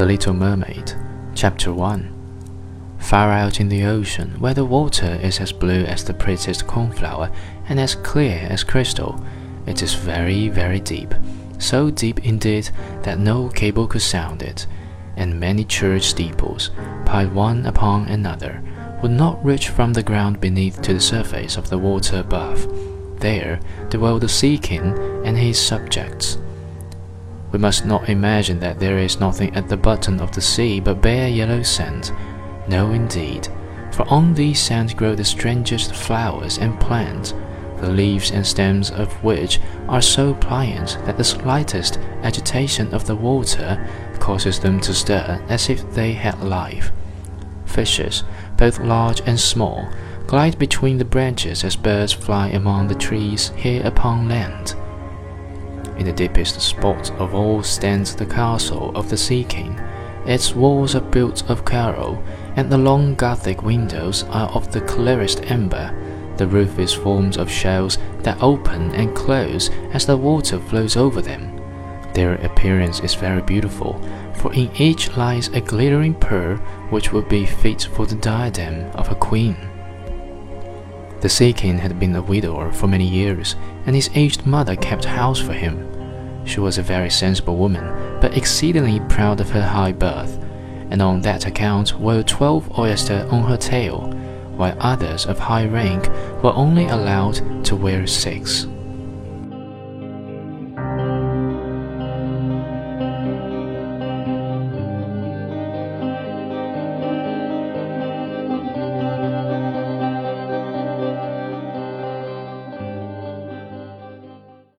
The Little Mermaid, Chapter 1 Far out in the ocean, where the water is as blue as the prettiest cornflower and as clear as crystal, it is very, very deep. So deep indeed that no cable could sound it, and many church steeples, piled one upon another, would not reach from the ground beneath to the surface of the water above. There dwell the Sea King and his subjects. We must not imagine that there is nothing at the bottom of the sea but bare yellow sand. No, indeed, for on these sands grow the strangest flowers and plants, the leaves and stems of which are so pliant that the slightest agitation of the water causes them to stir as if they had life. Fishes, both large and small, glide between the branches as birds fly among the trees here upon land. In the deepest spot of all stands the castle of the Sea King. Its walls are built of coral, and the long Gothic windows are of the clearest amber. The roof is formed of shells that open and close as the water flows over them. Their appearance is very beautiful, for in each lies a glittering pearl which would be fit for the diadem of a queen. The Sea King had been a widower for many years, and his aged mother kept house for him. She was a very sensible woman, but exceedingly proud of her high birth, and on that account wore twelve oysters on her tail, while others of high rank were only allowed to wear six.